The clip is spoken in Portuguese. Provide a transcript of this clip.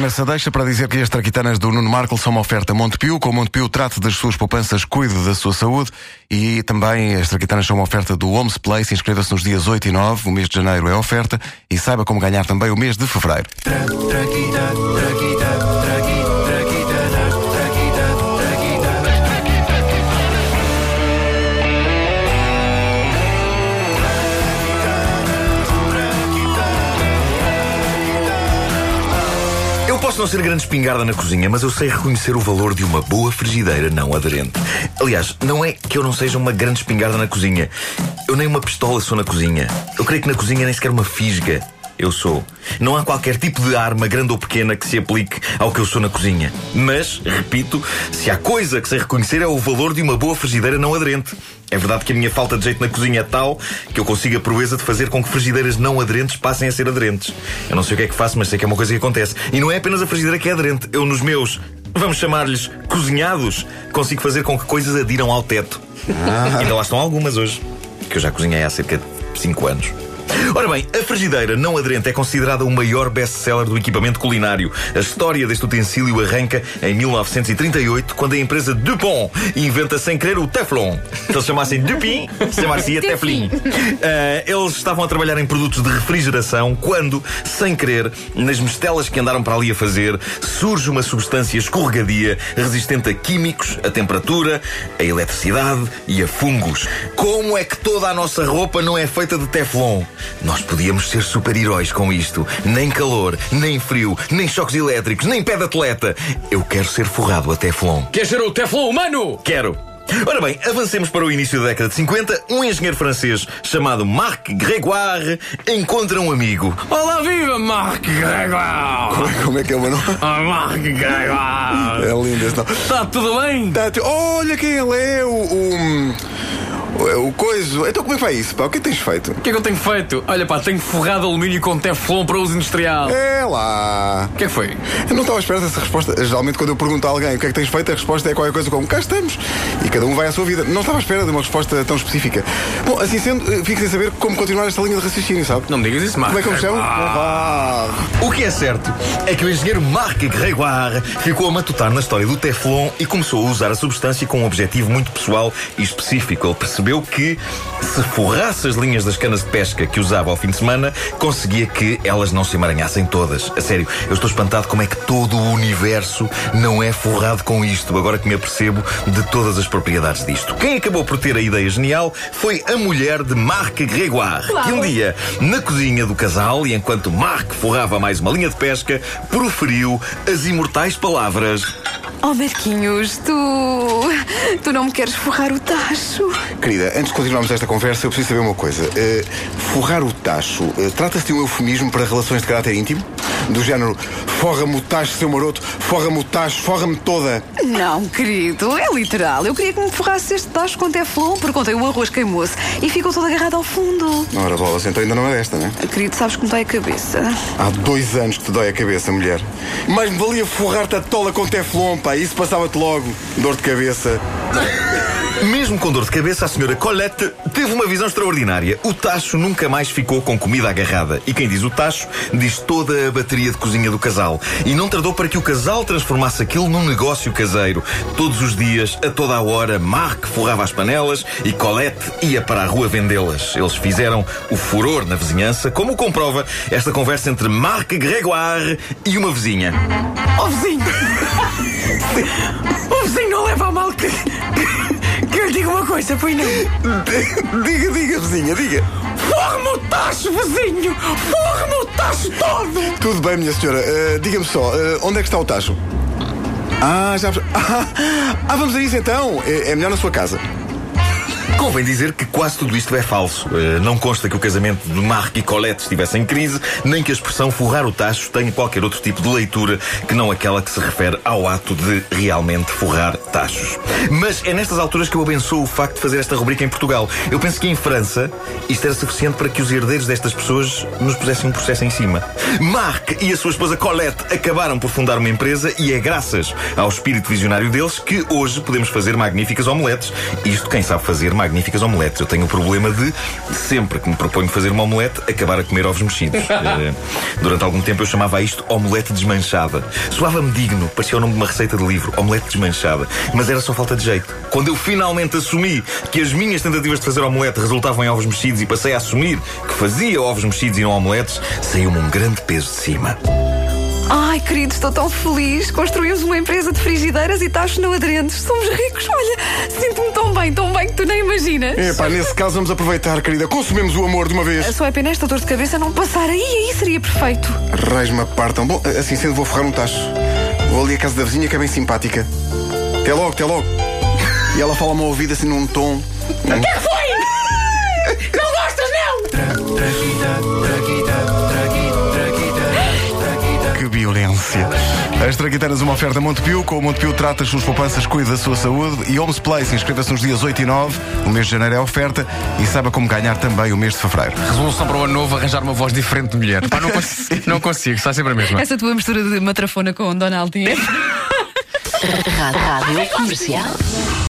Nessa deixa para dizer que as traquitanas do Nuno Marco são uma oferta Montepio. Com Montepio, trate das suas poupanças, cuide da sua saúde. E também as traquitanas são uma oferta do Homes Place. Inscreva-se nos dias 8 e 9. O mês de janeiro é oferta. E saiba como ganhar também o mês de fevereiro. Eu posso não ser grande espingarda na cozinha, mas eu sei reconhecer o valor de uma boa frigideira não aderente. Aliás, não é que eu não seja uma grande espingarda na cozinha. Eu nem uma pistola sou na cozinha. Eu creio que na cozinha nem sequer uma fisga eu sou. Não há qualquer tipo de arma, grande ou pequena, que se aplique ao que eu sou na cozinha. Mas, repito, se há coisa que sei reconhecer é o valor de uma boa frigideira não aderente. É verdade que a minha falta de jeito na cozinha é tal que eu consigo a proeza de fazer com que frigideiras não aderentes passem a ser aderentes. Eu não sei o que é que faço, mas sei que é uma coisa que acontece. E não é apenas a frigideira que é aderente. Eu, nos meus, vamos chamar-lhes cozinhados, consigo fazer com que coisas adiram ao teto. Ah. Ainda lá estão algumas hoje, que eu já cozinhei há cerca de 5 anos. Ora bem, a frigideira não aderente é considerada o maior best-seller do equipamento culinário. A história deste utensílio arranca em 1938, quando a empresa Dupont inventa sem querer o Teflon. Se eles chamassem Dupin, chamar-se-ia Teflin. Uh, eles estavam a trabalhar em produtos de refrigeração quando, sem querer, nas mistelas que andaram para ali a fazer, surge uma substância escorregadia resistente a químicos, a temperatura, a eletricidade e a fungos. Como é que toda a nossa roupa não é feita de Teflon? Nós podíamos ser super-heróis com isto. Nem calor, nem frio, nem choques elétricos, nem pé de atleta. Eu quero ser forrado a Teflon. Quer ser o Teflon humano? Quero. Ora bem, avancemos para o início da década de 50. Um engenheiro francês chamado Marc Grégoire encontra um amigo. Olá, viva Marc Grégoire! Como é que é o meu nome? Oh, Marc Grégoire! É lindo esse nome. Está tudo bem? Tá, tu- Olha quem ele é, o. o... O, o coiso. Então como é que vai isso, pá? O que é que tens feito? O que é que eu tenho feito? Olha pá, tenho forrado alumínio com Teflon para uso industrial. É lá. O que é que foi? Eu não estava à espera dessa resposta. Geralmente, quando eu pergunto a alguém o que é que tens feito, a resposta é qualquer coisa como cá estamos. E cada um vai à sua vida. Não estava à espera de uma resposta tão específica. Bom, assim sendo, eh, fico sem saber como continuar esta linha de raciocínio, sabe? Não me digas isso, Marc. Como é que eu me chamo? Ah. Que é certo é que o engenheiro Marc Grégoire ficou a matutar na história do Teflon e começou a usar a substância com um objetivo muito pessoal e específico. Ele percebeu que, se forrasse as linhas das canas de pesca que usava ao fim de semana, conseguia que elas não se emaranhassem todas. A sério, eu estou espantado como é que todo o universo não é forrado com isto, agora que me apercebo de todas as propriedades disto. Quem acabou por ter a ideia genial foi a mulher de Marc Grégoire, que um dia, na cozinha do casal, e enquanto Marc forrava mais uma linha de pesca, proferiu as imortais palavras. Oh, Marquinhos, tu. Tu não me queres forrar o tacho? Querida, antes de continuarmos esta conversa, eu preciso saber uma coisa. Eh, forrar o tacho, eh, trata-se de um eufemismo para relações de caráter íntimo? Do género, forra-me o tacho, seu maroto, forra-me o tacho, forra-me toda. Não, querido, é literal. Eu queria que me forrasse este tacho com Teflon, porque ontem o arroz queimou-se e ficou todo agarrado ao fundo. Ora, bolas, então ainda não é desta, né? Querido, sabes que me dói a cabeça. Há dois anos que te dói a cabeça, mulher. Mas me valia forrar-te a tola com teflon, pá. Isso passava-te logo. Dor de cabeça. Mesmo com dor de cabeça, a senhora Colette teve uma visão extraordinária. O tacho nunca mais ficou com comida agarrada. E quem diz o tacho, diz toda a bateria de cozinha do casal. E não tardou para que o casal transformasse aquilo num negócio caseiro. Todos os dias, a toda a hora, Marc forrava as panelas e Colette ia para a rua vendê-las. Eles fizeram o furor na vizinhança, como comprova esta conversa entre Marc Grégoire e uma vizinha. Oh, vizinho! O vizinho não leva a mal que. Que, que eu lhe diga uma coisa, pois não? diga, diga, vizinha, diga. Forre-me o tacho, vizinho! Forre-me o tacho todo! Tudo bem, minha senhora. Eh, Diga-me só, eh, onde é que está o tacho? Ah, já. Ah, ah, vamos a isso então. É, é melhor na sua casa. Convém dizer que quase tudo isto é falso. Eh, não consta que o casamento de Marc e Colette estivesse em crise, nem que a expressão forrar o tacho tenha qualquer outro tipo de leitura que não aquela que se refere ao ato de realmente forrar tachos. Mas é nestas alturas que eu abençoo o facto de fazer esta rubrica em Portugal. Eu penso que em França isto era suficiente para que os herdeiros destas pessoas nos pusessem um processo em cima. Marc e a sua esposa Colette acabaram por fundar uma empresa e é graças ao espírito visionário deles que hoje podemos fazer magníficas omeletes. Isto quem sabe fazer magníficas magníficas omeletes. Eu tenho o problema de, sempre que me proponho fazer uma omelete, acabar a comer ovos mexidos. Eh, durante algum tempo eu chamava isto omelete desmanchada. Soava-me digno, parecia o nome de uma receita de livro, omelete desmanchada. Mas era só falta de jeito. Quando eu finalmente assumi que as minhas tentativas de fazer omelete resultavam em ovos mexidos e passei a assumir que fazia ovos mexidos e não omeletes, saiu-me um grande peso de cima. Ai, querido, estou tão feliz. Construímos uma empresa de frigideiras e tachos não aderentes. Somos ricos. Olha, sinto-me bem, tão bem que tu nem imaginas. Epá, nesse caso vamos aproveitar, querida. Consumemos o amor de uma vez. Só é pena esta dor de cabeça não passar aí, aí seria perfeito. Reis-me apartam. Bom, assim sendo, vou ferrar um tacho. Vou ali à casa da vizinha que é bem simpática. Até logo, até logo. E ela fala-me ao ouvido assim num tom. O que é que foi? Não gostas, não? Violência. As Traquitanas, uma oferta Montepio. Com o Montepio trata as suas poupanças, cuida da sua saúde. E Homes Place, inscreva-se nos dias 8 e 9. O mês de janeiro é oferta. E saiba como ganhar também o mês de fevereiro. Resolução para o ano novo, arranjar uma voz diferente de mulher. Pá, não, consigo, não consigo, está sempre a mesma. Essa tua mistura de matrafona com Donald Trump. Rádio Comercial.